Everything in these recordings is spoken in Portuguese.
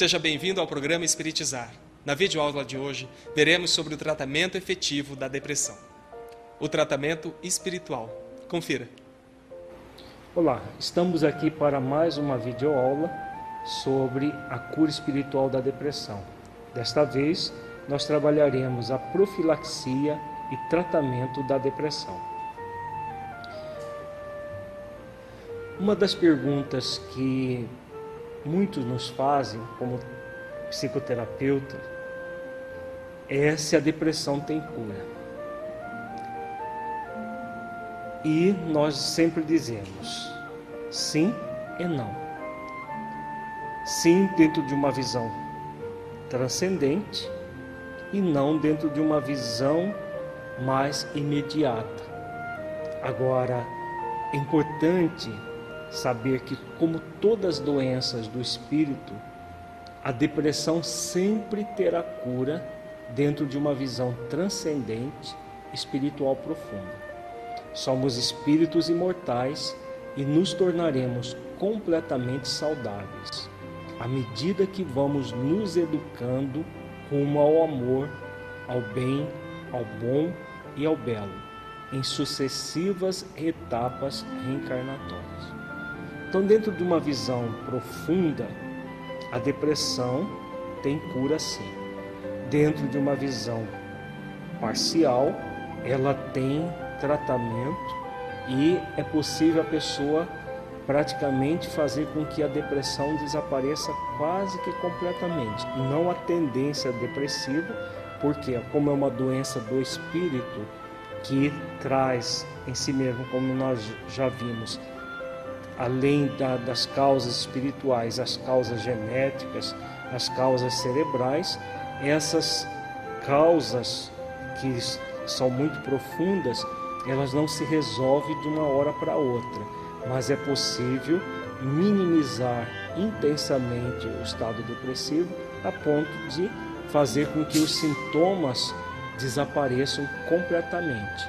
Seja bem-vindo ao programa Espiritizar. Na videoaula de hoje, veremos sobre o tratamento efetivo da depressão. O tratamento espiritual. Confira. Olá, estamos aqui para mais uma videoaula sobre a cura espiritual da depressão. Desta vez, nós trabalharemos a profilaxia e tratamento da depressão. Uma das perguntas que muitos nos fazem como psicoterapeuta é se a depressão tem cura. E nós sempre dizemos sim e não. Sim, dentro de uma visão transcendente e não dentro de uma visão mais imediata. Agora, é importante saber que, como todas as doenças do espírito, a depressão sempre terá cura dentro de uma visão transcendente, espiritual profunda. Somos espíritos imortais e nos tornaremos completamente saudáveis à medida que vamos nos educando rumo ao amor, ao bem, ao bom e ao belo, em sucessivas etapas reencarnatórias. Então, dentro de uma visão profunda, a depressão tem cura sim. Dentro de uma visão parcial, ela tem tratamento e é possível a pessoa praticamente fazer com que a depressão desapareça quase que completamente. Não a tendência depressiva, porque como é uma doença do espírito que traz em si mesmo, como nós já vimos, além da, das causas espirituais, as causas genéticas, as causas cerebrais, essas causas que são muito profundas, elas não se resolvem de uma hora para outra, mas é possível minimizar intensamente o estado depressivo a ponto de fazer com que os sintomas desapareçam completamente.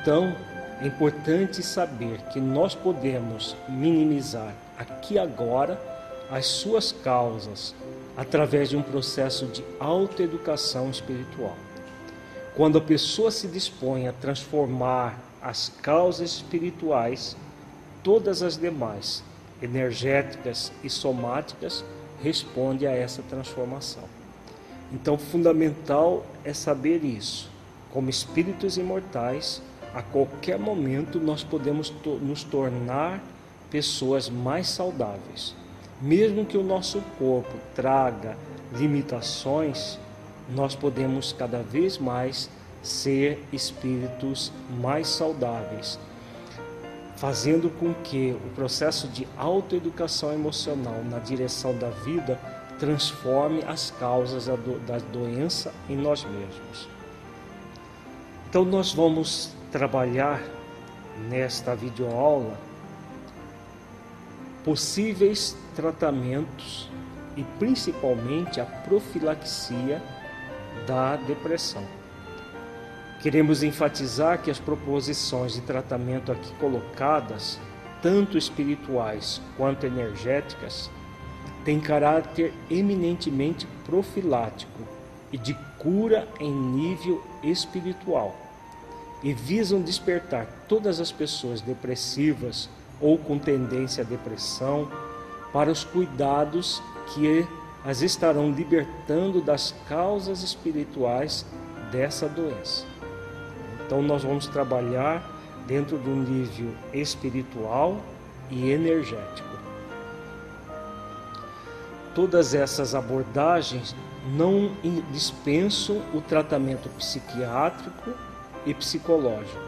Então, é importante saber que nós podemos minimizar aqui agora as suas causas através de um processo de autoeducação espiritual. Quando a pessoa se dispõe a transformar as causas espirituais, todas as demais, energéticas e somáticas, respondem a essa transformação. Então, fundamental é saber isso. Como espíritos imortais, a qualquer momento nós podemos to nos tornar pessoas mais saudáveis. Mesmo que o nosso corpo traga limitações, nós podemos cada vez mais ser espíritos mais saudáveis, fazendo com que o processo de autoeducação emocional na direção da vida transforme as causas da, da doença em nós mesmos. Então nós vamos trabalhar nesta videoaula possíveis tratamentos e principalmente a profilaxia da depressão. Queremos enfatizar que as proposições de tratamento aqui colocadas, tanto espirituais quanto energéticas, têm caráter eminentemente profilático e de cura em nível espiritual e visam despertar todas as pessoas depressivas ou com tendência à depressão para os cuidados que as estarão libertando das causas espirituais dessa doença. Então, nós vamos trabalhar dentro do nível espiritual e energético. Todas essas abordagens não dispensam o tratamento psiquiátrico e psicológico,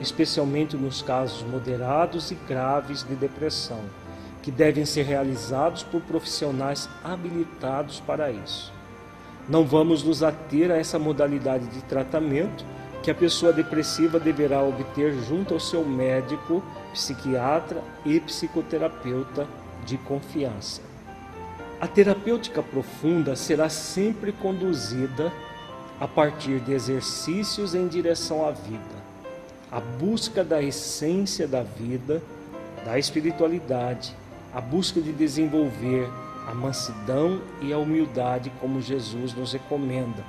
especialmente nos casos moderados e graves de depressão, que devem ser realizados por profissionais habilitados para isso. Não vamos nos ater a essa modalidade de tratamento que a pessoa depressiva deverá obter junto ao seu médico, psiquiatra e psicoterapeuta de confiança. A terapêutica profunda será sempre conduzida a partir de exercícios em direção à vida, a busca da essência da vida, da espiritualidade, a busca de desenvolver a mansidão e a humildade, como Jesus nos recomenda,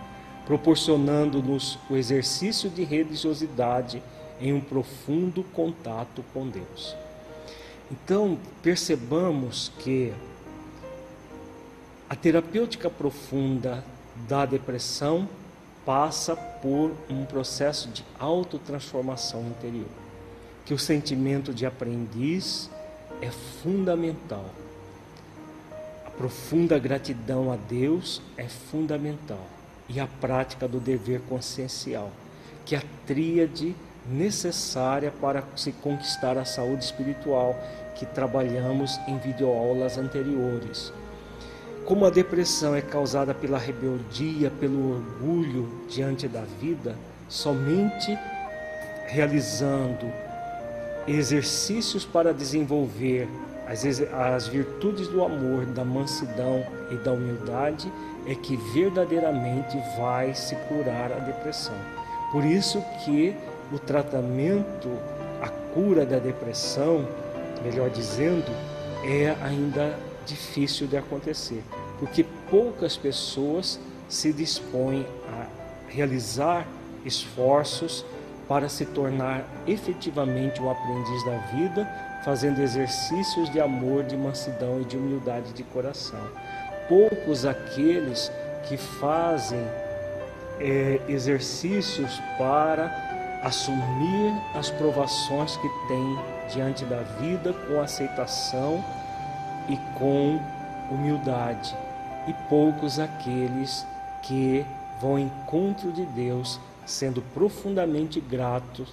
proporcionando-nos o exercício de religiosidade em um profundo contato com Deus. Então, percebamos que a terapêutica profunda da depressão passa por um processo de autotransformação interior, que o sentimento de aprendiz é fundamental. A profunda gratidão a Deus é fundamental e a prática do dever consciencial, que é a tríade necessária para se conquistar a saúde espiritual que trabalhamos em videoaulas anteriores. Como a depressão é causada pela rebeldia, pelo orgulho diante da vida, somente realizando exercícios para desenvolver as, as virtudes do amor, da mansidão e da humildade é que verdadeiramente vai se curar a depressão. Por isso que o tratamento, a cura da depressão, melhor dizendo, é ainda difícil de acontecer, porque poucas pessoas se dispõem a realizar esforços para se tornar efetivamente um aprendiz da vida, fazendo exercícios de amor, de mansidão e de humildade de coração. Poucos aqueles que fazem é, exercícios para assumir as provações que têm diante da vida com aceitação e com humildade, e poucos aqueles que vão ao encontro de Deus sendo profundamente gratos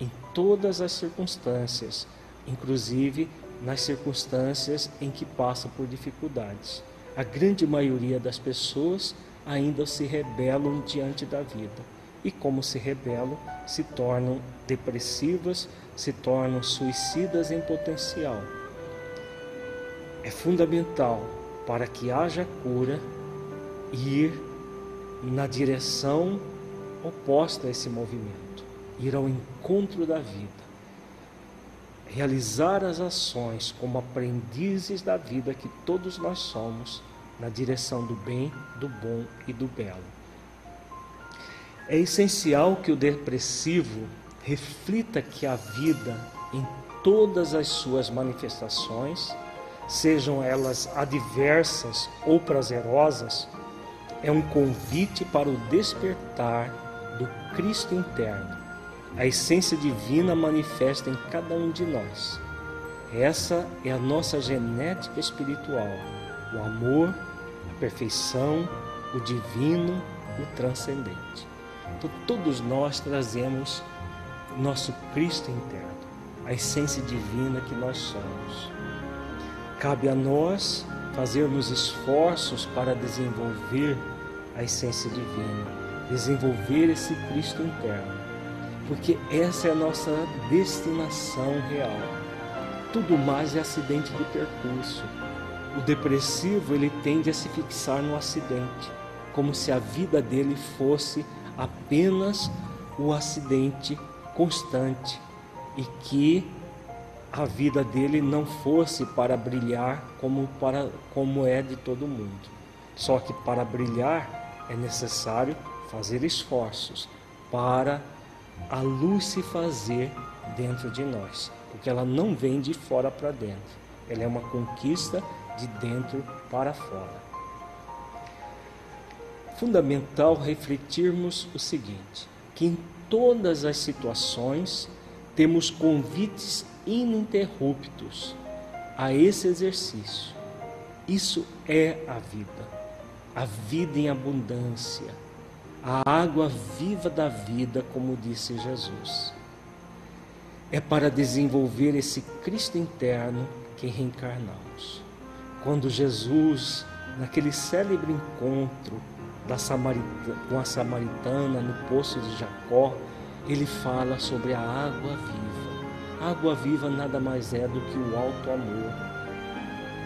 em todas as circunstâncias, inclusive nas circunstâncias em que passa por dificuldades. A grande maioria das pessoas ainda se rebelam diante da vida e, como se rebelam, se tornam depressivas, se tornam suicidas em potencial. É fundamental para que haja cura ir na direção oposta a esse movimento, ir ao encontro da vida, realizar as ações como aprendizes da vida que todos nós somos, na direção do bem, do bom e do belo. É essencial que o depressivo reflita que a vida, em todas as suas manifestações, sejam elas adversas ou prazerosas, é um convite para o despertar do Cristo interno, a essência divina manifesta em cada um de nós. Essa é a nossa genética espiritual: o amor, a perfeição, o divino, o transcendente. Então, todos nós trazemos nosso Cristo interno, a essência divina que nós somos. Cabe a nós fazermos esforços para desenvolver a essência divina desenvolver esse Cristo interno, porque essa é a nossa destinação real. Tudo mais é acidente de percurso. O depressivo ele tende a se fixar no acidente, como se a vida dele fosse apenas o acidente constante e que a vida dele não fosse para brilhar como para como é de todo mundo. Só que para brilhar é necessário fazer esforços para a luz se fazer dentro de nós, porque ela não vem de fora para dentro, ela é uma conquista de dentro para fora. Fundamental refletirmos o seguinte: que em todas as situações temos convites ininterruptos a esse exercício. Isso é a vida, a vida em abundância, a água viva da vida, como disse Jesus. É para desenvolver esse Cristo interno que reencarnamos. Quando Jesus, naquele célebre encontro da Samaritana, com a samaritana no poço de Jacó, ele fala sobre a água viva. A água viva nada mais é do que o alto amor.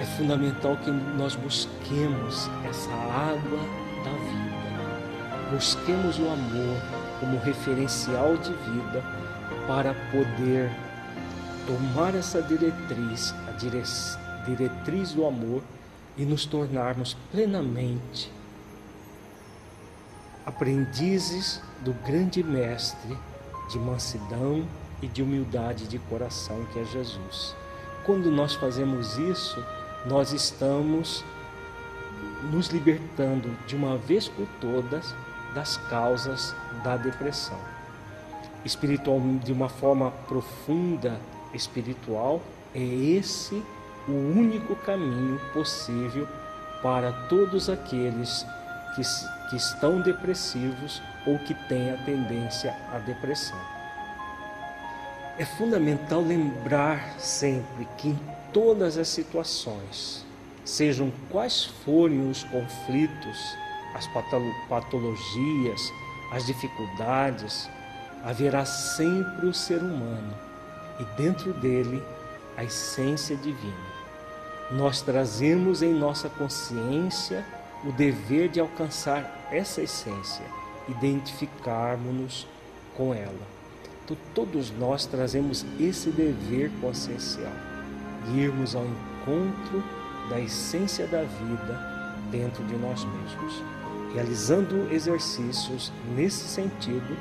É fundamental que nós busquemos essa água da vida busquemos o amor como referencial de vida para poder tomar essa diretriz, a diretriz do amor, e nos tornarmos plenamente aprendizes do grande Mestre de mansidão e de humildade de coração que é Jesus. Quando nós fazemos isso, nós estamos nos libertando de uma vez por todas das causas da depressão. Espiritual, de uma forma profunda, espiritual, é esse o único caminho possível para todos aqueles que, que estão depressivos ou que têm a tendência à depressão. É fundamental lembrar sempre que em todas as situações, sejam quais forem os conflitos, as patologias, as dificuldades, haverá sempre o ser humano e dentro dele a essência divina. Nós trazemos em nossa consciência o dever de alcançar essa essência, identificarmos-nos com ela. Então, todos nós trazemos esse dever consciencial de irmos ao encontro da essência da vida dentro de nós mesmos. Realizando exercícios nesse sentido,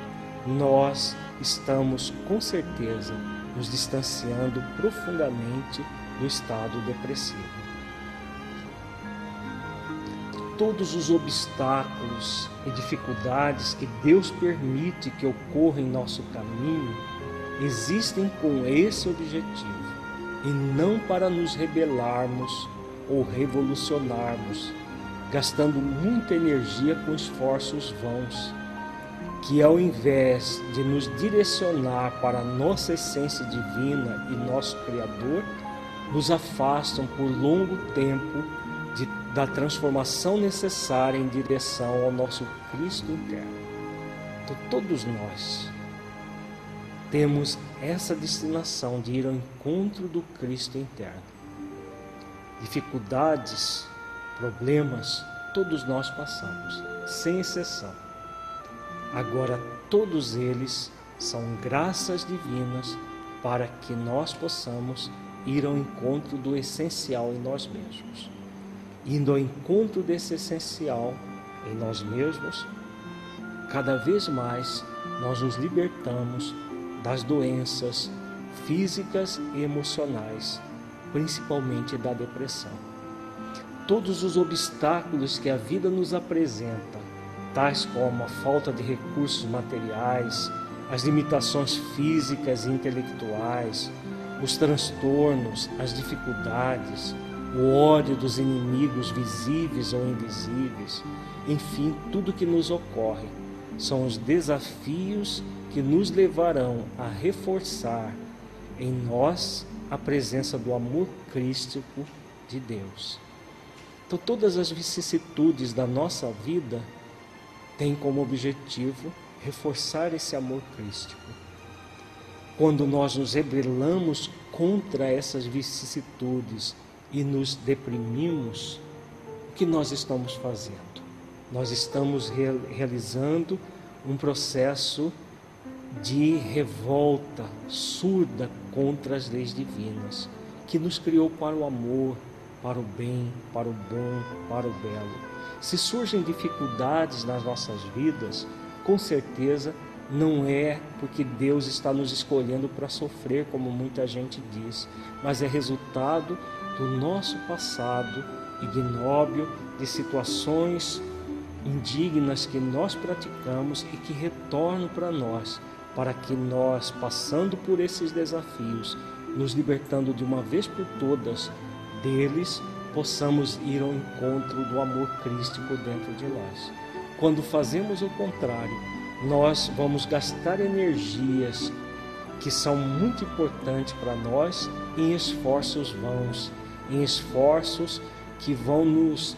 nós estamos com certeza nos distanciando profundamente do estado depressivo todos os obstáculos e dificuldades que Deus permite que ocorram em nosso caminho existem com esse objetivo e não para nos rebelarmos ou revolucionarmos, gastando muita energia com esforços vãos, que ao invés de nos direcionar para nossa essência divina e nosso Criador, nos afastam por longo tempo da transformação necessária em direção ao nosso Cristo interno. Então, todos nós temos essa destinação de ir ao encontro do Cristo interno. Dificuldades, problemas, todos nós passamos, sem exceção. Agora, todos eles são graças divinas para que nós possamos ir ao encontro do essencial em nós mesmos indo ao encontro desse essencial em nós mesmos, cada vez mais nós nos libertamos das doenças físicas e emocionais, principalmente da depressão. Todos os obstáculos que a vida nos apresenta, tais como a falta de recursos materiais, as limitações físicas e intelectuais, os transtornos, as dificuldades, o ódio dos inimigos visíveis ou invisíveis, enfim, tudo que nos ocorre são os desafios que nos levarão a reforçar em nós a presença do amor crístico de Deus. Então, todas as vicissitudes da nossa vida têm como objetivo reforçar esse amor crístico. Quando nós nos rebelamos contra essas vicissitudes, e nos deprimimos, o que nós estamos fazendo? Nós estamos realizando um processo de revolta surda contra as leis divinas, que nos criou para o amor, para o bem, para o bom, para o belo. Se surgem dificuldades nas nossas vidas, com certeza não é porque Deus está nos escolhendo para sofrer, como muita gente diz, mas é resultado do nosso passado ignóbil, de situações indignas que nós praticamos e que retornam para nós, para que nós, passando por esses desafios, nos libertando de uma vez por todas deles, possamos ir ao encontro do amor crístico dentro de nós. Quando fazemos o contrário, nós vamos gastar energias que são muito importantes para nós em esforços vãos, em esforços que vão nos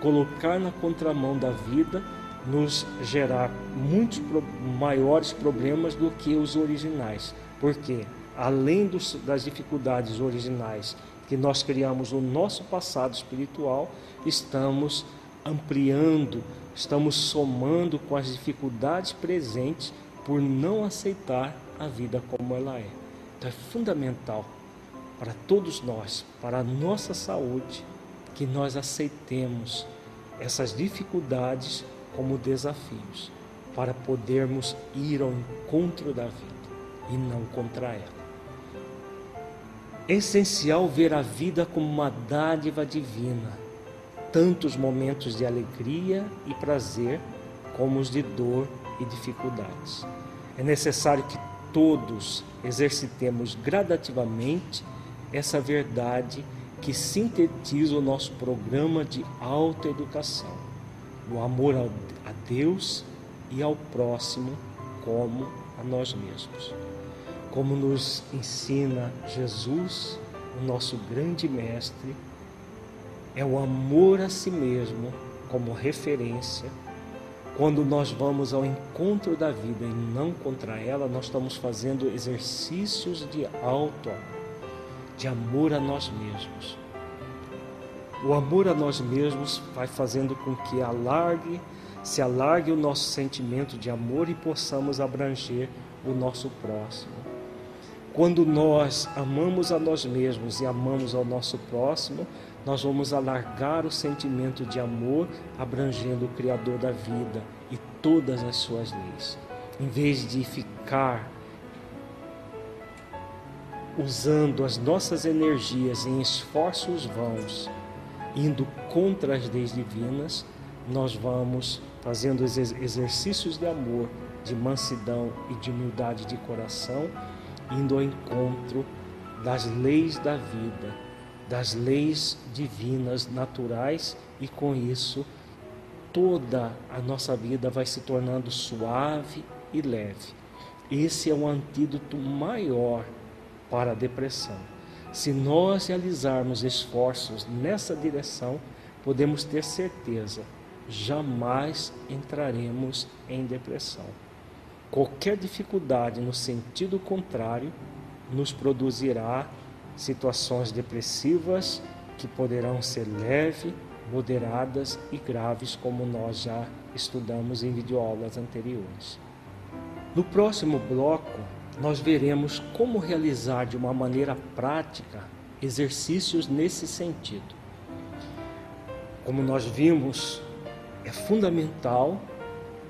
colocar na contramão da vida, nos gerar muitos maiores problemas do que os originais. Porque, além dos, das dificuldades originais que nós criamos no nosso passado espiritual, estamos ampliando, estamos somando com as dificuldades presentes por não aceitar a vida como ela é. Então é fundamental para todos nós, para a nossa saúde, que nós aceitemos essas dificuldades como desafios para podermos ir ao encontro da vida e não contra ela. É essencial ver a vida como uma dádiva divina, tanto os momentos de alegria e prazer, como os de dor e dificuldades. É necessário que todos exercitemos gradativamente essa verdade que sintetiza o nosso programa de autoeducação, o amor a Deus e ao próximo como a nós mesmos. Como nos ensina Jesus, o nosso grande mestre, é o amor a si mesmo como referência. Quando nós vamos ao encontro da vida e não contra ela, nós estamos fazendo exercícios de auto de amor a nós mesmos. O amor a nós mesmos vai fazendo com que alargue, se alargue o nosso sentimento de amor e possamos abranger o nosso próximo. Quando nós amamos a nós mesmos e amamos ao nosso próximo, nós vamos alargar o sentimento de amor, abrangendo o Criador da vida e todas as suas leis. Em vez de ficar usando as nossas energias em esforços vãos, indo contra as leis divinas, nós vamos fazendo exercícios de amor, de mansidão e de humildade de coração, indo ao encontro das leis da vida, das leis divinas naturais e com isso toda a nossa vida vai se tornando suave e leve. Esse é o antídoto maior para a depressão. Se nós realizarmos esforços nessa direção, podemos ter certeza, jamais entraremos em depressão. Qualquer dificuldade no sentido contrário nos produzirá situações depressivas que poderão ser leves, moderadas e graves, como nós já estudamos em videoaulas anteriores. No próximo bloco, nós veremos como realizar de uma maneira prática exercícios nesse sentido. Como nós vimos, é fundamental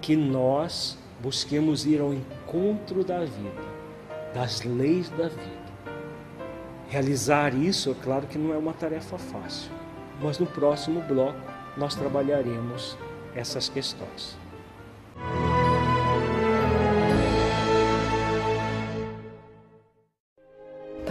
que nós busquemos ir ao encontro da vida, das leis da vida. Realizar isso, é claro que não é uma tarefa fácil, mas no próximo bloco nós trabalharemos essas questões.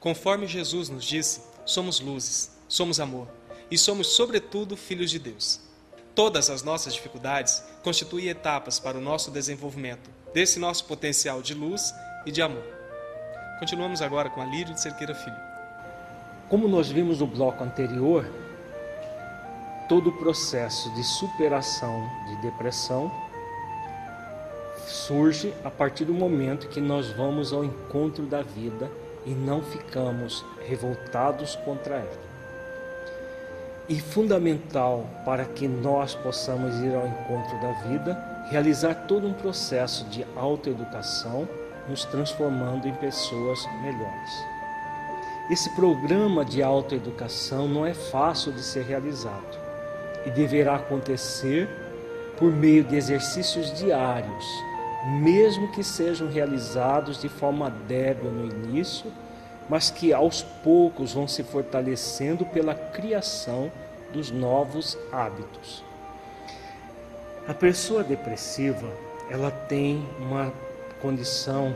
Conforme Jesus nos disse, somos luzes, somos amor e somos, sobretudo, filhos de Deus. Todas as nossas dificuldades constituem etapas para o nosso desenvolvimento, desse nosso potencial de luz e de amor. Continuamos agora com a Lírio de Cerqueira Filho. Como nós vimos no bloco anterior, todo o processo de superação de depressão surge a partir do momento que nós vamos ao encontro da vida e não ficamos revoltados contra ela. E fundamental para que nós possamos ir ao encontro da vida, realizar todo um processo de autoeducação, nos transformando em pessoas melhores. Esse programa de autoeducação não é fácil de ser realizado e deverá acontecer por meio de exercícios diários mesmo que sejam realizados de forma débil no início, mas que aos poucos vão se fortalecendo pela criação dos novos hábitos. A pessoa depressiva, ela tem uma condição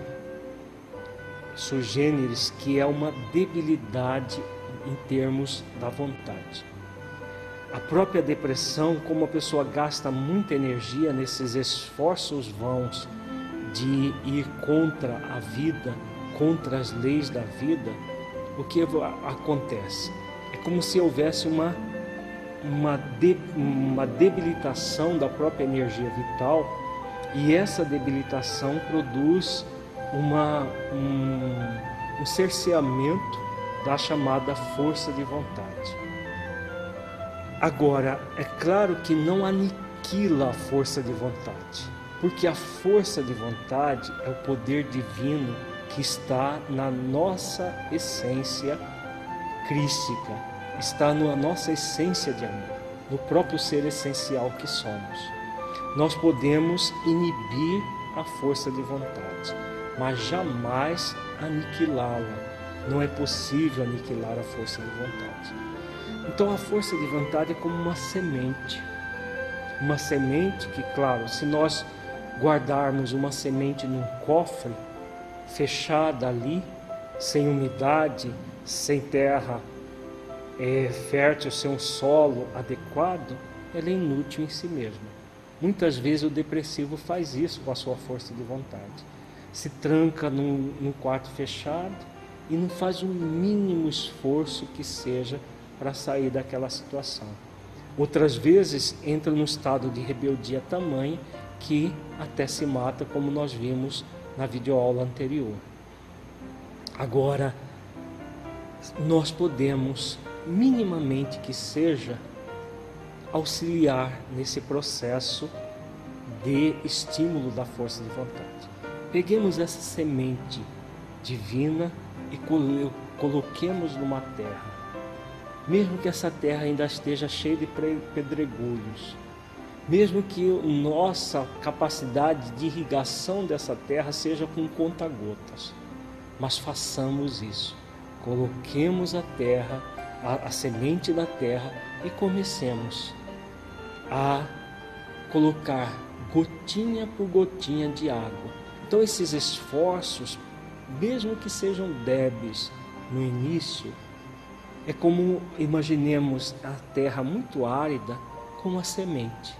sugêneres que é uma debilidade em termos da vontade. A própria depressão, como a pessoa gasta muita energia nesses esforços vãos de ir contra a vida contra as leis da vida, o que acontece? É como se houvesse uma, uma, de, uma debilitação da própria energia vital e essa debilitação produz uma, um, um cerceamento da chamada força de vontade. Agora, é claro que não aniquila a força de vontade, porque a força de vontade é o poder divino que está na nossa essência crística, está na nossa essência de amor, no próprio ser essencial que somos. Nós podemos inibir a força de vontade, mas jamais aniquilá-la. Não é possível aniquilar a força de vontade. Então a força de vontade é como uma semente. Uma semente que, claro, se nós guardarmos uma semente num cofre, fechada ali, sem umidade, sem terra é, fértil, sem um solo adequado, ela é inútil em si mesma. Muitas vezes o depressivo faz isso com a sua força de vontade. Se tranca num, num quarto fechado e não faz o mínimo esforço que seja para sair daquela situação. Outras vezes entra num estado de rebeldia tamanho que até se mata, como nós vimos na videoaula anterior. Agora, nós podemos, minimamente que seja, auxiliar nesse processo de estímulo da força de vontade. Peguemos essa semente divina e coloquemos numa terra. Mesmo que essa terra ainda esteja cheia de pedregulhos, mesmo que nossa capacidade de irrigação dessa terra seja com conta-gotas, mas façamos isso. Coloquemos a terra, a, a semente da terra e comecemos a colocar gotinha por gotinha de água. Então, esses esforços, mesmo que sejam débeis no início, é como imaginemos a terra muito árida com a semente.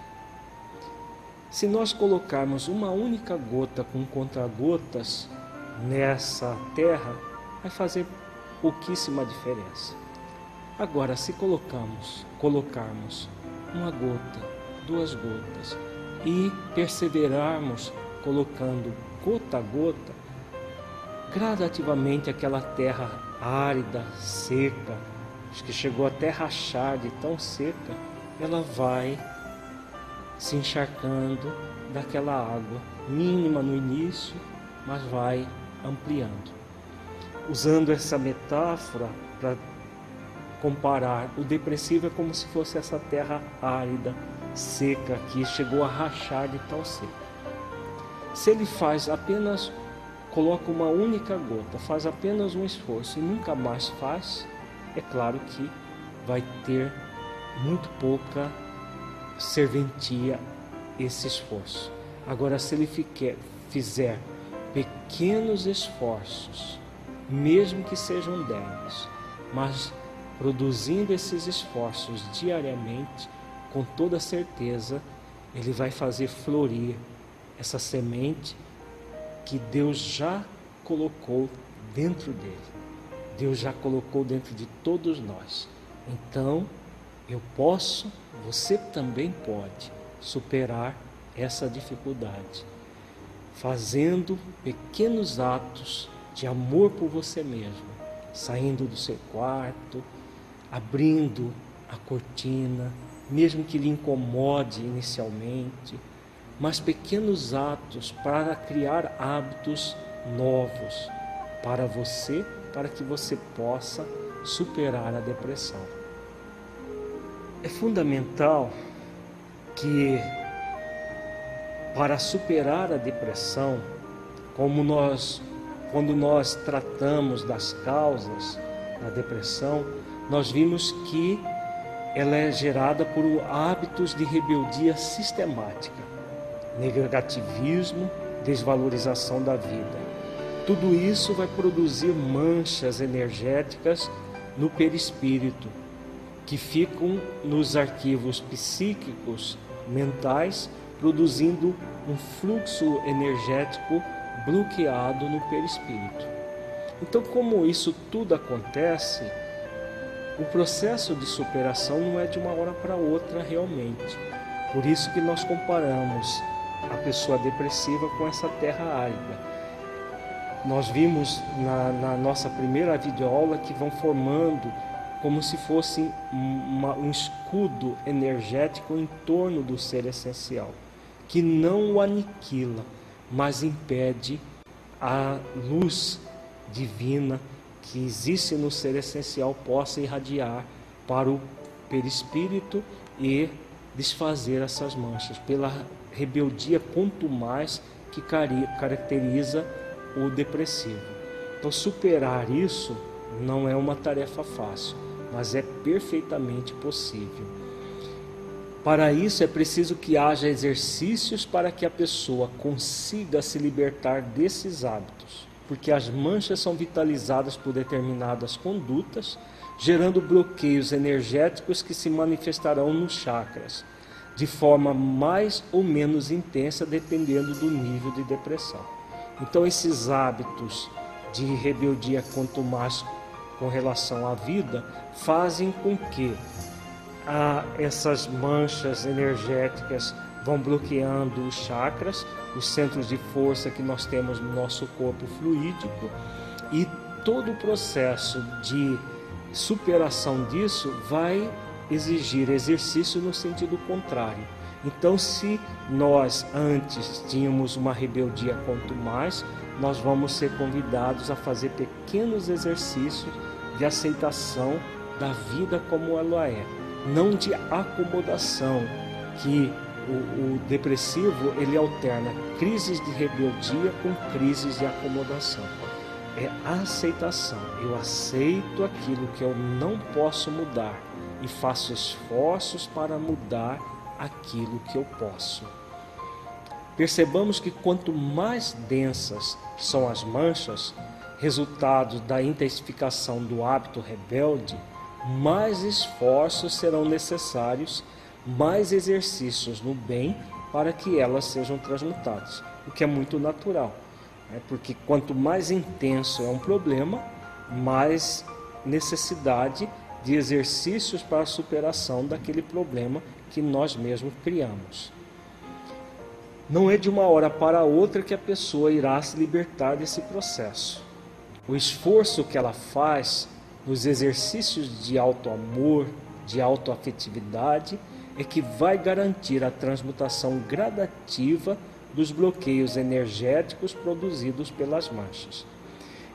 Se nós colocarmos uma única gota com contra-gotas nessa terra, vai fazer pouquíssima diferença. Agora, se colocamos, colocarmos uma gota, duas gotas e perseverarmos colocando gota a gota, gradativamente aquela terra árida, seca, que chegou até rachar de tão seca, ela vai se encharcando daquela água, mínima no início, mas vai ampliando. Usando essa metáfora para comparar, o depressivo é como se fosse essa terra árida, seca, que chegou a rachar de tal seca. Se ele faz apenas, coloca uma única gota, faz apenas um esforço e nunca mais faz, é claro que vai ter muito pouca serventia esse esforço. Agora, se ele fiquer, fizer pequenos esforços, mesmo que sejam débeis, mas produzindo esses esforços diariamente, com toda certeza, ele vai fazer florir essa semente que Deus já colocou dentro dele. Deus já colocou dentro de todos nós. Então, eu posso, você também pode superar essa dificuldade, fazendo pequenos atos de amor por você mesmo, saindo do seu quarto, abrindo a cortina, mesmo que lhe incomode inicialmente, mas pequenos atos para criar hábitos novos para você, para que você possa superar a depressão. É fundamental que para superar a depressão, como nós quando nós tratamos das causas da depressão, nós vimos que ela é gerada por hábitos de rebeldia sistemática, negativismo, desvalorização da vida. Tudo isso vai produzir manchas energéticas no perispírito que ficam nos arquivos psíquicos mentais, produzindo um fluxo energético bloqueado no perispírito. Então, como isso tudo acontece, o processo de superação não é de uma hora para outra realmente. Por isso que nós comparamos a pessoa depressiva com essa terra árida. Nós vimos na, na nossa primeira videoaula que vão formando como se fosse uma, um escudo energético em torno do ser essencial, que não o aniquila, mas impede a luz divina que existe no ser essencial possa irradiar para o perispírito e desfazer essas manchas, pela rebeldia quanto mais que caracteriza o depressivo. Então, superar isso não é uma tarefa fácil, mas é perfeitamente possível. Para isso é preciso que haja exercícios para que a pessoa consiga se libertar desses hábitos, porque as manchas são vitalizadas por determinadas condutas, gerando bloqueios energéticos que se manifestarão nos chakras, de forma mais ou menos intensa, dependendo do nível de depressão. Então, esses hábitos de rebeldia, quanto mais com relação à vida, fazem com que a, essas manchas energéticas vão bloqueando os chakras, os centros de força que nós temos no nosso corpo fluídico, e todo o processo de superação disso vai exigir exercício no sentido contrário. Então, se nós antes tínhamos uma rebeldia quanto mais, nós vamos ser convidados a fazer pequenos exercícios de aceitação da vida como ela é, não de acomodação, que o, o depressivo ele alterna crises de rebeldia com crises de acomodação. É aceitação. Eu aceito aquilo que eu não posso mudar e faço esforços para mudar aquilo que eu posso. Percebamos que quanto mais densas são as manchas, resultado da intensificação do hábito rebelde, mais esforços serão necessários, mais exercícios no bem para que elas sejam transmutadas, o que é muito natural, né? porque quanto mais intenso é um problema, mais necessidade de exercícios para a superação daquele problema que nós mesmos criamos. Não é de uma hora para outra que a pessoa irá se libertar desse processo. O esforço que ela faz nos exercícios de auto-amor, de autoafetividade, é que vai garantir a transmutação gradativa dos bloqueios energéticos produzidos pelas manchas.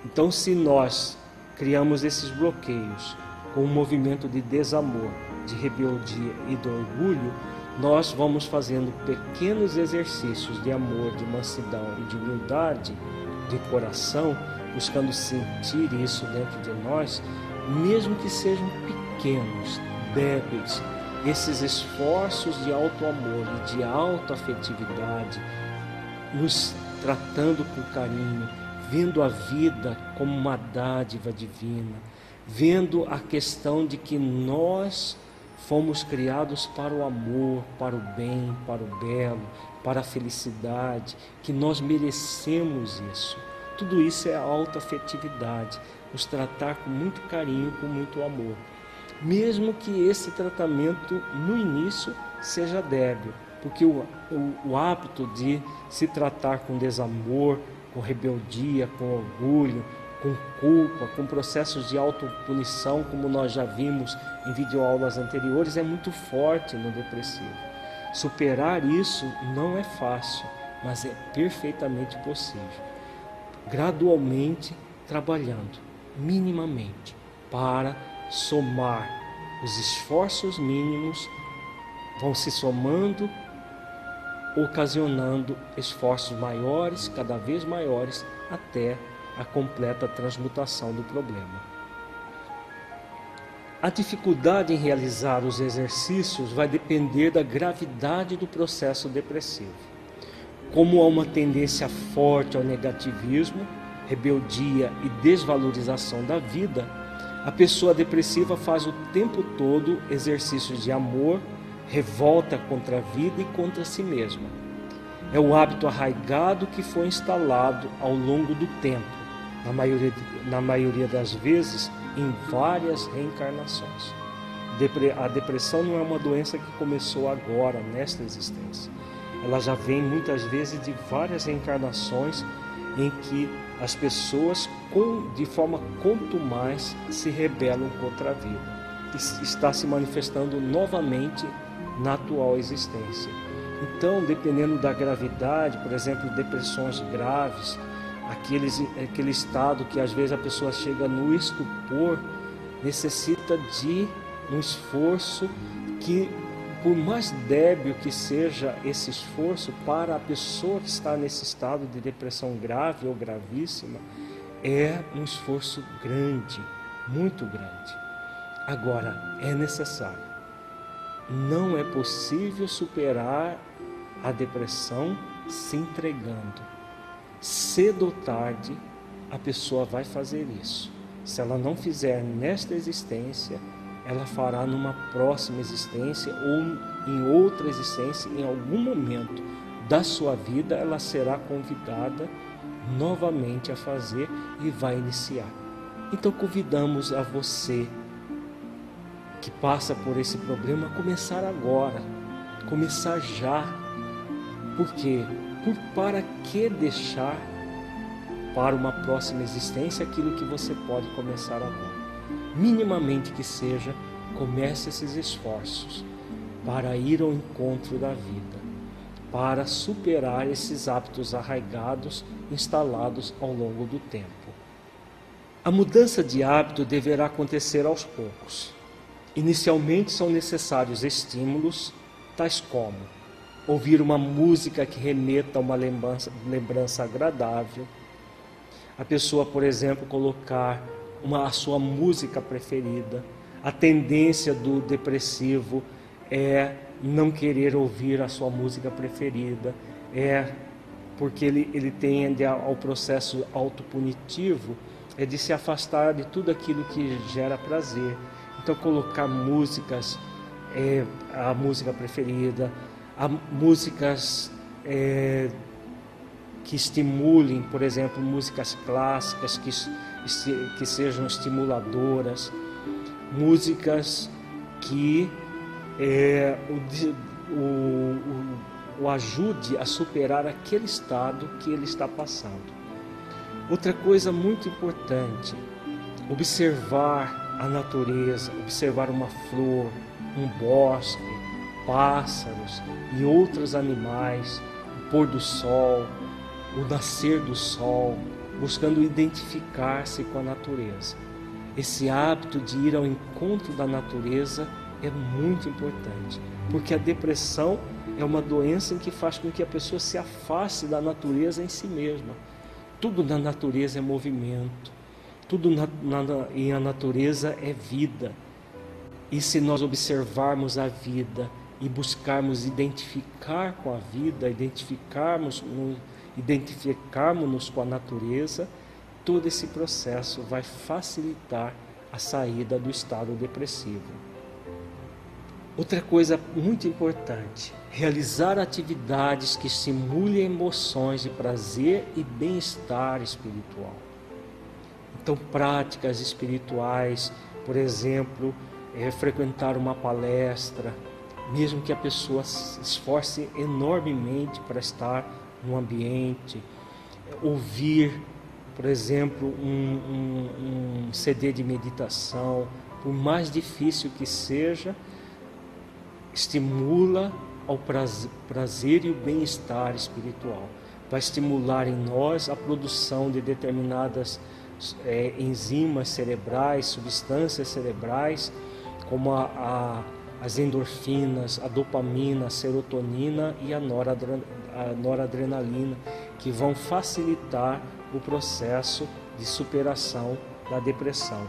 Então, se nós criamos esses bloqueios com um movimento de desamor, de rebeldia e do orgulho, nós vamos fazendo pequenos exercícios de amor, de mansidão e de humildade de coração, buscando sentir isso dentro de nós, mesmo que sejam pequenos, débeis, esses esforços de auto-amor e de auto-afetividade, nos tratando com carinho, vendo a vida como uma dádiva divina, vendo a questão de que nós fomos criados para o amor, para o bem, para o belo, para a felicidade, que nós merecemos isso. Tudo isso é alta afetividade, nos tratar com muito carinho, com muito amor. Mesmo que esse tratamento no início seja débil, porque o, o, o hábito de se tratar com desamor, com rebeldia, com orgulho, com culpa, com processos de autopunição, como nós já vimos em videoaulas anteriores, é muito forte no depressivo. Superar isso não é fácil, mas é perfeitamente possível. Gradualmente trabalhando, minimamente, para somar os esforços mínimos, vão se somando, ocasionando esforços maiores, cada vez maiores, até a completa transmutação do problema. A dificuldade em realizar os exercícios vai depender da gravidade do processo depressivo. Como há uma tendência forte ao negativismo, rebeldia e desvalorização da vida, a pessoa depressiva faz o tempo todo exercícios de amor, revolta contra a vida e contra si mesma. É o hábito arraigado que foi instalado ao longo do tempo na maioria, na maioria das vezes, em várias reencarnações. A depressão não é uma doença que começou agora, nesta existência. Ela já vem muitas vezes de várias reencarnações em que as pessoas, de forma mais, se rebelam contra a vida. Está se manifestando novamente na atual existência. Então, dependendo da gravidade, por exemplo, depressões graves, aqueles, aquele estado que às vezes a pessoa chega no estupor, necessita de um esforço que, por mais débil que seja esse esforço, para a pessoa que está nesse estado de depressão grave ou gravíssima, é um esforço grande, muito grande. Agora, é necessário. Não é possível superar a depressão se entregando. Cedo ou tarde, a pessoa vai fazer isso. Se ela não fizer nesta existência, ela fará numa próxima existência ou em outra existência, em algum momento da sua vida, ela será convidada novamente a fazer e vai iniciar. Então convidamos a você que passa por esse problema a começar agora, começar já. Por quê? Por para que deixar para uma próxima existência aquilo que você pode começar agora? minimamente que seja, comece esses esforços para ir ao encontro da vida, para superar esses hábitos arraigados instalados ao longo do tempo. A mudança de hábito deverá acontecer aos poucos. Inicialmente são necessários estímulos, tais como ouvir uma música que remeta a uma lembrança, lembrança agradável, a pessoa, por exemplo, colocar uma, a sua música preferida. A tendência do depressivo é não querer ouvir a sua música preferida, é porque ele, ele tende ao processo autopunitivo, é de se afastar de tudo aquilo que gera prazer. Então, colocar músicas, é, a música preferida, a, músicas é, que estimulem, por exemplo, músicas clássicas que que sejam estimuladoras, músicas que é, o, o, o ajude a superar aquele estado que ele está passando. Outra coisa muito importante, observar a natureza, observar uma flor, um bosque, pássaros e outros animais, o pôr do sol, o nascer do sol, buscando identificar-se com a natureza. Esse hábito de ir ao encontro da natureza é muito importante, porque a depressão é uma doença em que faz com que a pessoa se afaste da natureza em si mesma. Tudo na natureza é movimento, tudo na, na, a natureza é vida. E se nós observarmos a vida e buscarmos identificar com a vida, identificarmos no, identificarmos-nos com a natureza, todo esse processo vai facilitar a saída do estado depressivo. Outra coisa muito importante, realizar atividades que estimulem emoções de prazer e bem-estar espiritual. Então, práticas espirituais, por exemplo, é frequentar uma palestra, mesmo que a pessoa se esforce enormemente para estar no ambiente, ouvir, por exemplo, um, um, um CD de meditação, por mais difícil que seja, estimula ao prazer, prazer e o bem-estar espiritual. Vai estimular em nós a produção de determinadas é, enzimas cerebrais, substâncias cerebrais, como a, a as endorfinas, a dopamina, a serotonina e a noradrenalina, que vão facilitar o processo de superação da depressão.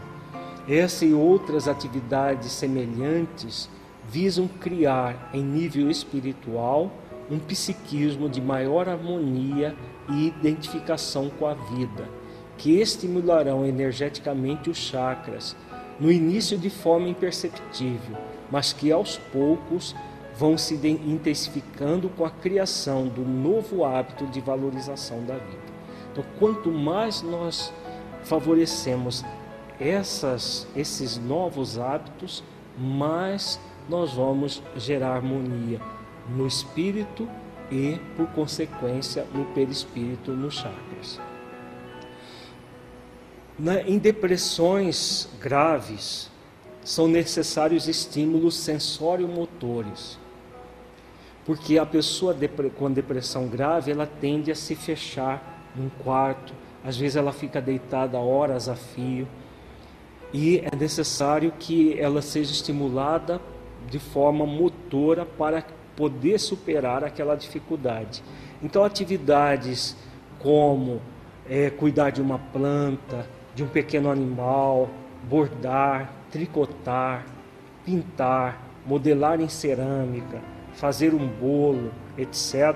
Essa e outras atividades semelhantes visam criar, em nível espiritual, um psiquismo de maior harmonia e identificação com a vida, que estimularão energeticamente os chakras, no início de forma imperceptível, mas que aos poucos vão se intensificando com a criação do novo hábito de valorização da vida. Então, quanto mais nós favorecemos essas, esses novos hábitos, mais nós vamos gerar harmonia no espírito e, por consequência, no perispírito, nos chakras. Na, em depressões graves, são necessários estímulos sensório-motores, porque a pessoa com depressão grave ela tende a se fechar num quarto, às vezes ela fica deitada horas a fio, e é necessário que ela seja estimulada de forma motora para poder superar aquela dificuldade. Então, atividades como é, cuidar de uma planta, de um pequeno animal, bordar, tricotar, pintar, modelar em cerâmica, fazer um bolo, etc.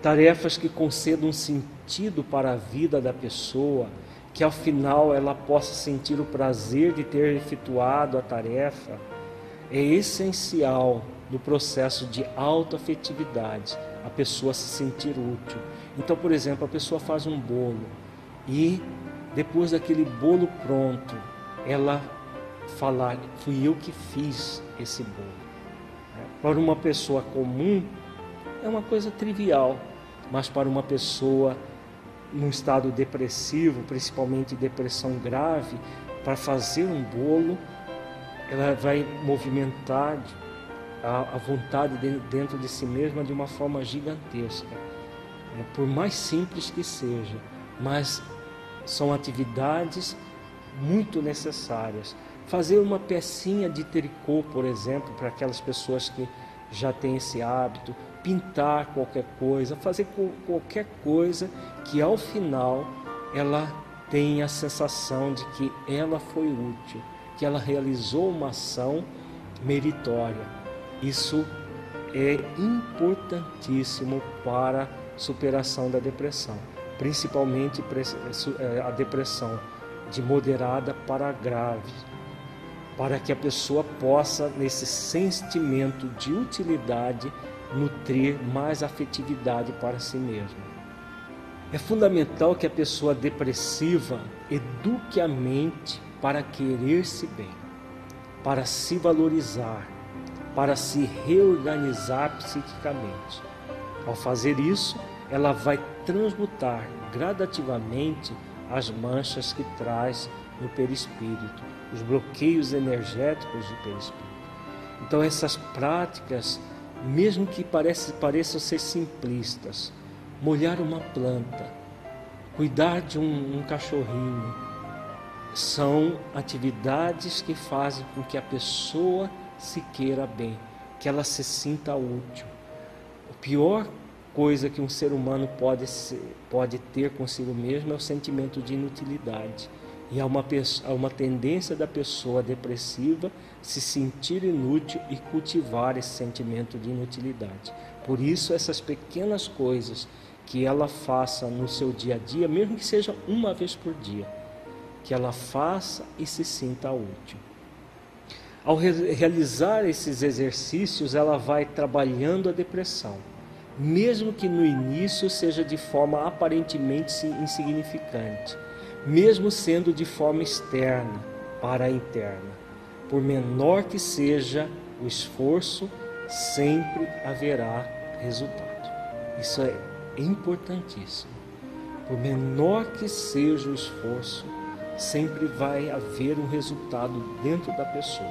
Tarefas que concedam um sentido para a vida da pessoa, que ao final ela possa sentir o prazer de ter efetuado a tarefa, é essencial no processo de autoafetividade, a pessoa se sentir útil. Então, por exemplo, a pessoa faz um bolo e depois daquele bolo pronto, ela falar: fui eu que fiz esse bolo. Para uma pessoa comum, é uma coisa trivial, mas para uma pessoa num estado depressivo, principalmente depressão grave, para fazer um bolo, ela vai movimentar a, vontade de, dentro de si mesma de uma forma gigantesca. É, por mais simples que seja, mas são atividades muito necessárias. Fazer uma pecinha de tricô, por exemplo, para aquelas pessoas que já têm esse hábito, pintar qualquer coisa, fazer qualquer coisa que ao final ela tenha a sensação de que ela foi útil, que ela realizou uma ação meritória. Isso é importantíssimo para a superação da depressão, principalmente é, a depressão de moderada para grave para que a pessoa possa, nesse sentimento de utilidade, nutrir mais afetividade para si mesma. É fundamental que a pessoa depressiva eduque a mente para querer-se bem, para se valorizar, para se reorganizar psiquicamente. Ao fazer isso, ela vai transmutar gradativamente as manchas que traz no perispírito, os bloqueios energéticos do perispírito. Então essas práticas, mesmo que parece, pareçam ser simplistas, molhar uma planta, cuidar de um, um cachorrinho, são atividades que fazem com que a pessoa se queira bem, que ela se sinta útil. O pior coisa que um ser humano pode, ser, pode ter consigo mesmo é o sentimento de inutilidade. E há uma, há uma tendência da pessoa depressiva se sentir inútil e cultivar esse sentimento de inutilidade. Por isso, essas pequenas coisas que ela faça no seu dia a dia, mesmo que seja uma vez por dia, que ela faça e se sinta útil. Ao re realizar esses exercícios, ela vai trabalhando a depressão, mesmo que no início seja de forma aparentemente insignificante mesmo sendo de forma externa para a interna. Por menor que seja o esforço, sempre haverá resultado. Isso é importantíssimo. Por menor que seja o esforço, sempre vai haver um resultado dentro da pessoa,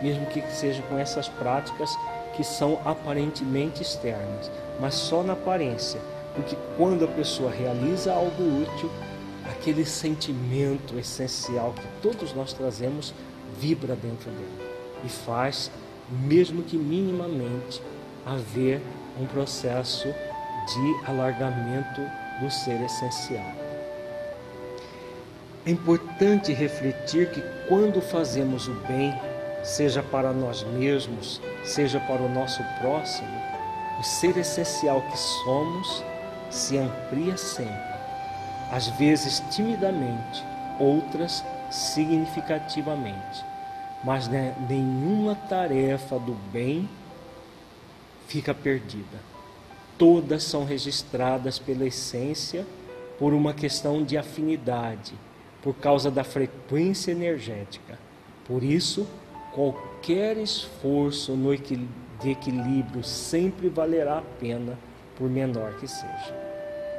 mesmo que seja com essas práticas que são aparentemente externas, mas só na aparência, porque quando a pessoa realiza algo útil, aquele sentimento essencial que todos nós trazemos vibra dentro dele e faz, mesmo que minimamente, haver um processo de alargamento do ser essencial. É importante refletir que quando fazemos o bem, seja para nós mesmos, seja para o nosso próximo, o ser essencial que somos se amplia sempre às vezes timidamente, outras significativamente. Mas né, nenhuma tarefa do bem fica perdida. Todas são registradas pela essência por uma questão de afinidade, por causa da frequência energética. Por isso, qualquer esforço no de equilíbrio sempre valerá a pena, por menor que seja.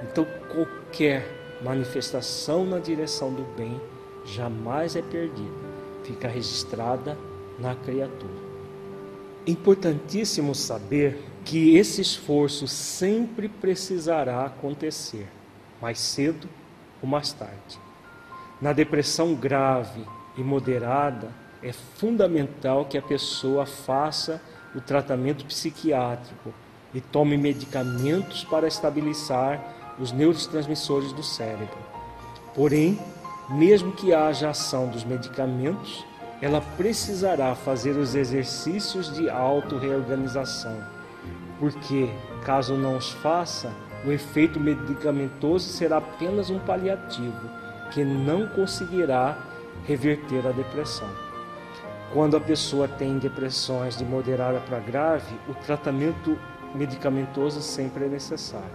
Então, qualquer manifestação na direção do bem jamais é perdida, fica registrada na criatura. Importantíssimo saber que esse esforço sempre precisará acontecer, mais cedo ou mais tarde. Na depressão grave e moderada, é fundamental que a pessoa faça o tratamento psiquiátrico e tome medicamentos para estabilizar os neurotransmissores do cérebro. Porém, mesmo que haja ação dos medicamentos, ela precisará fazer os exercícios de auto-reorganização, porque, caso não os faça, o efeito medicamentoso será apenas um paliativo que não conseguirá reverter a depressão. Quando a pessoa tem depressões de moderada para grave, o tratamento medicamentoso sempre é necessário.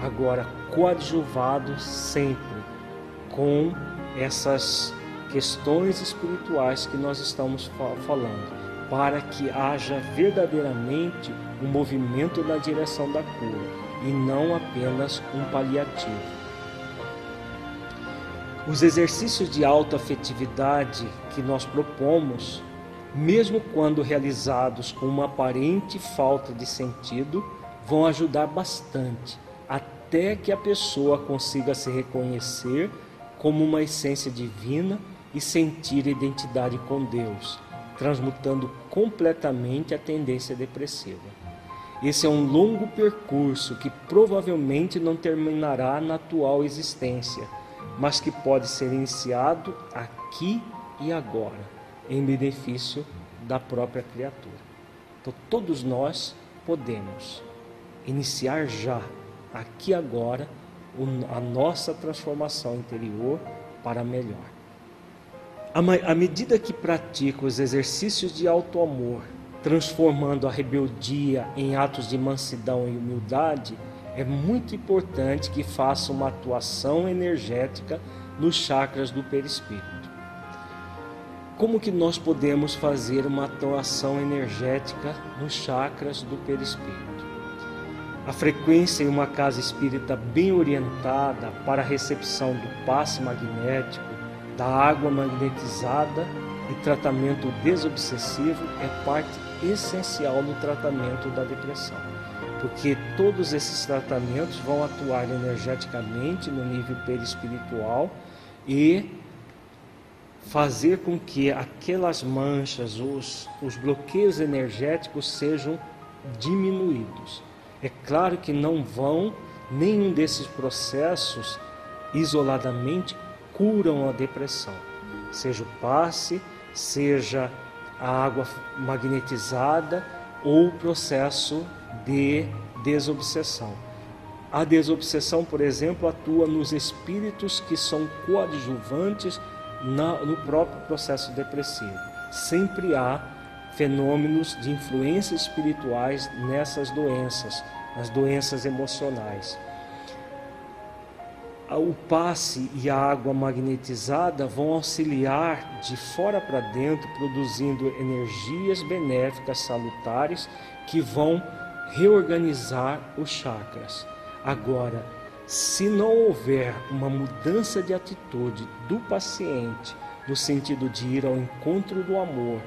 Agora, coadjuvado sempre com essas questões espirituais que nós estamos falando, para que haja verdadeiramente um movimento na direção da cura e não apenas um paliativo. Os exercícios de autoafetividade que nós propomos, mesmo quando realizados com uma aparente falta de sentido, vão ajudar bastante até que a pessoa consiga se reconhecer como uma essência divina e sentir identidade com Deus, transmutando completamente a tendência depressiva. Esse é um longo percurso que provavelmente não terminará na atual existência mas que pode ser iniciado aqui e agora, em benefício da própria criatura. Então, todos nós podemos iniciar já, aqui agora, a nossa transformação interior para melhor. À medida que pratico os exercícios de auto-amor, transformando a rebeldia em atos de mansidão e humildade, é muito importante que faça uma atuação energética nos chakras do perispírito. Como que nós podemos fazer uma atuação energética nos chakras do perispírito? A frequência em uma casa espírita bem orientada para a recepção do passe magnético, da água magnetizada e tratamento desobsessivo é parte essencial no tratamento da depressão porque todos esses tratamentos vão atuar energeticamente no nível perispiritual e fazer com que aquelas manchas, os, os bloqueios energéticos sejam diminuídos. É claro que não vão, nenhum desses processos isoladamente curam a depressão, seja o passe, seja a água magnetizada ou o processo de desobsessão. A desobsessão, por exemplo, atua nos espíritos que são coadjuvantes no próprio processo depressivo. Sempre há fenômenos de influências espirituais nessas doenças, nas doenças emocionais. O passe e a água magnetizada vão auxiliar de fora para dentro, produzindo energias benéficas salutares que vão reorganizar os chakras. Agora, se não houver uma mudança de atitude do paciente, no sentido de ir ao encontro do amor,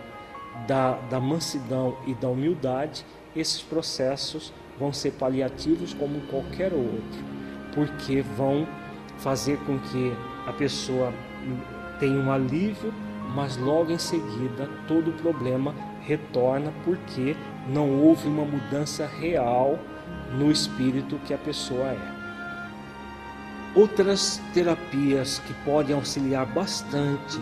da, da mansidão e da humildade, esses processos vão ser paliativos como qualquer outro, porque vão fazer com que a pessoa tenha um alívio, mas logo em seguida todo o problema retorna porque não houve uma mudança real no espírito que a pessoa é. Outras terapias que podem auxiliar bastante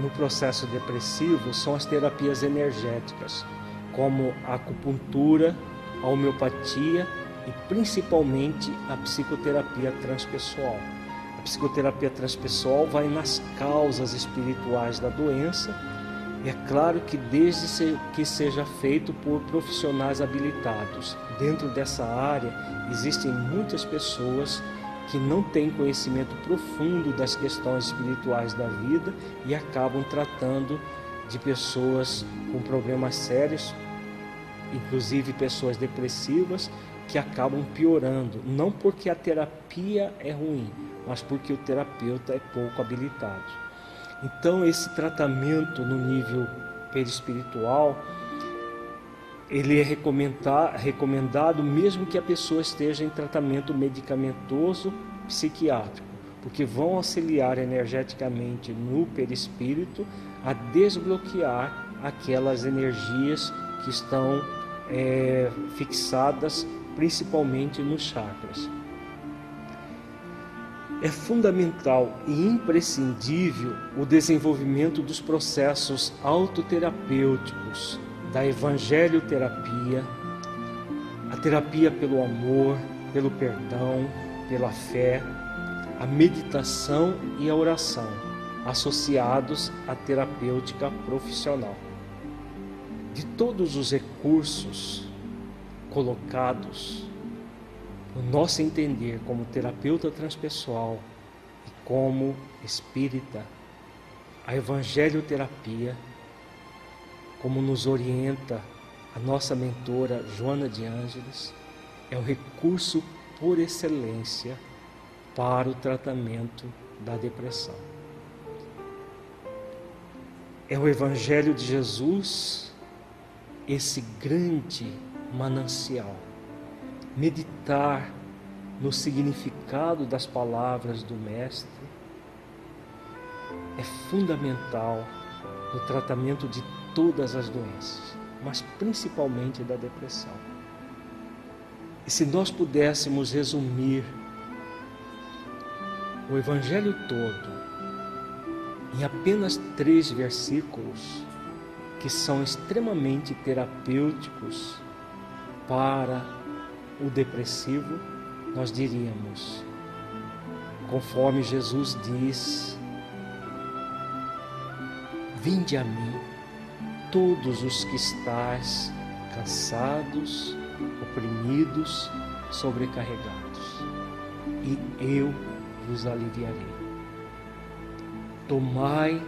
no processo depressivo são as terapias energéticas, como a acupuntura, a homeopatia e principalmente a psicoterapia transpessoal. A psicoterapia transpessoal vai nas causas espirituais da doença é claro que desde que seja feito por profissionais habilitados. Dentro dessa área existem muitas pessoas que não têm conhecimento profundo das questões espirituais da vida e acabam tratando de pessoas com problemas sérios, inclusive pessoas depressivas, que acabam piorando, não porque a terapia é ruim, mas porque o terapeuta é pouco habilitado. Então, esse tratamento no nível perispiritual, ele é recomendado mesmo que a pessoa esteja em tratamento medicamentoso psiquiátrico, porque vão auxiliar energeticamente no perispírito a desbloquear aquelas energias que estão é, fixadas principalmente nos chakras. É fundamental e imprescindível o desenvolvimento dos processos autoterapêuticos, da evangelioterapia, a terapia pelo amor, pelo perdão, pela fé, a meditação e a oração, associados à terapêutica profissional. De todos os recursos colocados, o nosso entender como terapeuta transpessoal e como espírita, a evangelioterapia, como nos orienta a nossa mentora Joana de Ângeles, é o recurso por excelência para o tratamento da depressão. É o Evangelho de Jesus esse grande manancial. Meditar no significado das palavras do Mestre é fundamental no tratamento de todas as doenças, mas principalmente da depressão. E se nós pudéssemos resumir o Evangelho todo em apenas três versículos, que são extremamente terapêuticos para o depressivo, nós diríamos, conforme Jesus diz: Vinde a mim, todos os que estáis cansados, oprimidos, sobrecarregados, e eu vos aliviarei. Tomai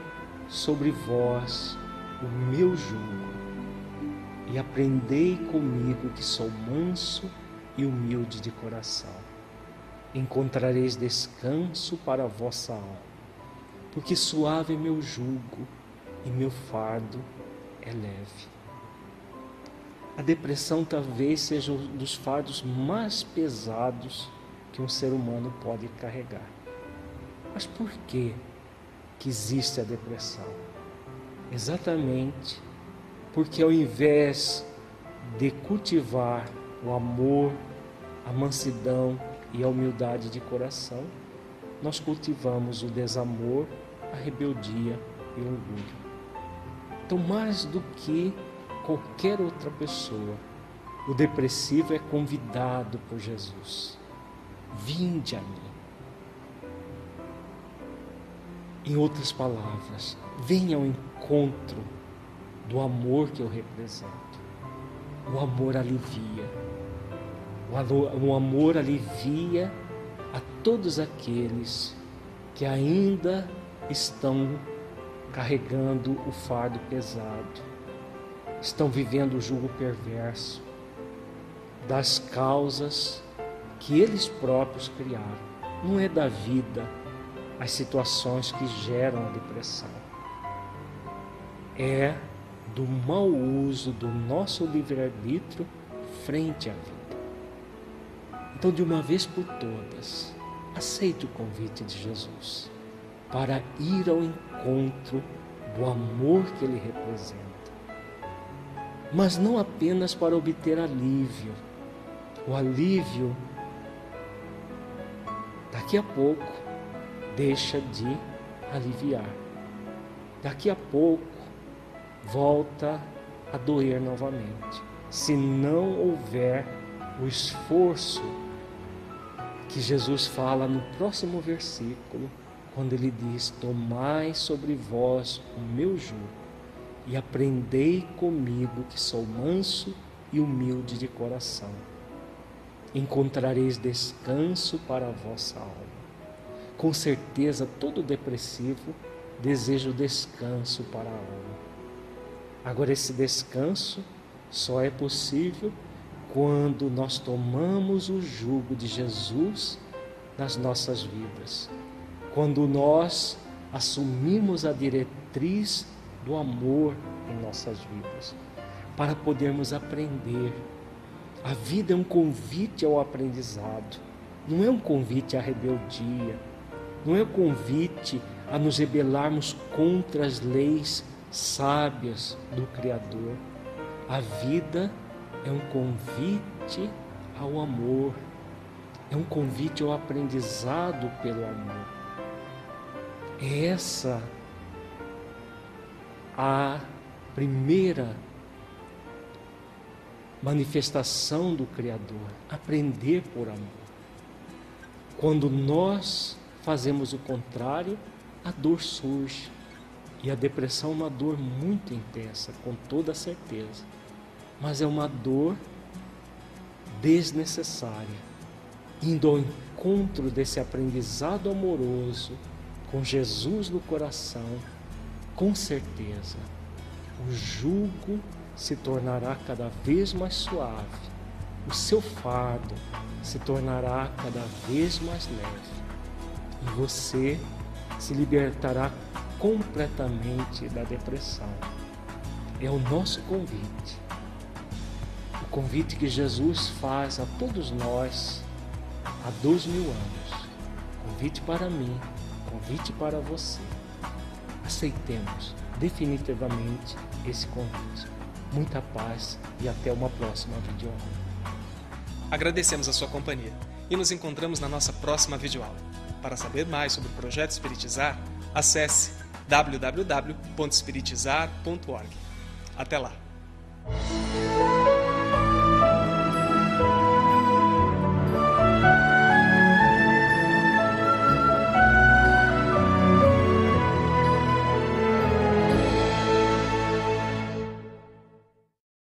sobre vós o meu jugo e aprendei comigo que sou manso e humilde de coração. Encontrareis descanso para a vossa alma, porque suave é meu jugo e meu fardo é leve. A depressão talvez seja um dos fardos mais pesados que um ser humano pode carregar. Mas por que que existe a depressão? Exatamente porque ao invés de cultivar o amor, a mansidão e a humildade de coração, nós cultivamos o desamor, a rebeldia e o orgulho. Então, mais do que qualquer outra pessoa, o depressivo é convidado por Jesus. Vinde a mim. Em outras palavras, venha ao encontro do amor que eu represento. O amor alivia. O amor alivia a todos aqueles que ainda estão carregando o fardo pesado, estão vivendo o jugo perverso das causas que eles próprios criaram. Não é da vida as situações que geram a depressão. É do mau uso do nosso livre-arbítrio frente à vida. Então, de uma vez por todas, aceite o convite de Jesus para ir ao encontro do amor que ele representa. Mas não apenas para obter alívio. O alívio, daqui a pouco, deixa de aliviar. Daqui a pouco, volta a doer novamente. Se não houver o esforço que Jesus fala no próximo versículo, quando ele diz: Tomai sobre vós o meu jugo e aprendei comigo, que sou manso e humilde de coração. encontrareis descanso para a vossa alma. Com certeza, todo depressivo deseja o descanso para a alma. Agora, esse descanso só é possível quando nós tomamos o jugo de Jesus nas nossas vidas, quando nós assumimos a diretriz do amor em nossas vidas, para podermos aprender. A vida é um convite ao aprendizado, não é um convite à rebeldia, não é um convite a nos rebelarmos contra as leis sábias do Criador. A vida é um convite ao amor, é um convite ao aprendizado pelo amor. É essa a primeira manifestação do Criador, aprender por amor. Quando nós fazemos o contrário, a dor surge. E a depressão é uma dor muito intensa, com toda certeza. Mas é uma dor desnecessária. Indo ao encontro desse aprendizado amoroso, com Jesus no coração, com certeza, o jugo se tornará cada vez mais suave, o seu fardo se tornará cada vez mais leve e você se libertará completamente da depressão. É o nosso convite. O convite que Jesus faz a todos nós há dois mil anos. Convite para mim, convite para você. Aceitemos definitivamente esse convite. Muita paz e até uma próxima videoaula. Agradecemos a sua companhia e nos encontramos na nossa próxima videoaula. Para saber mais sobre o projeto Espiritizar, acesse www.espiritizar.org. Até lá!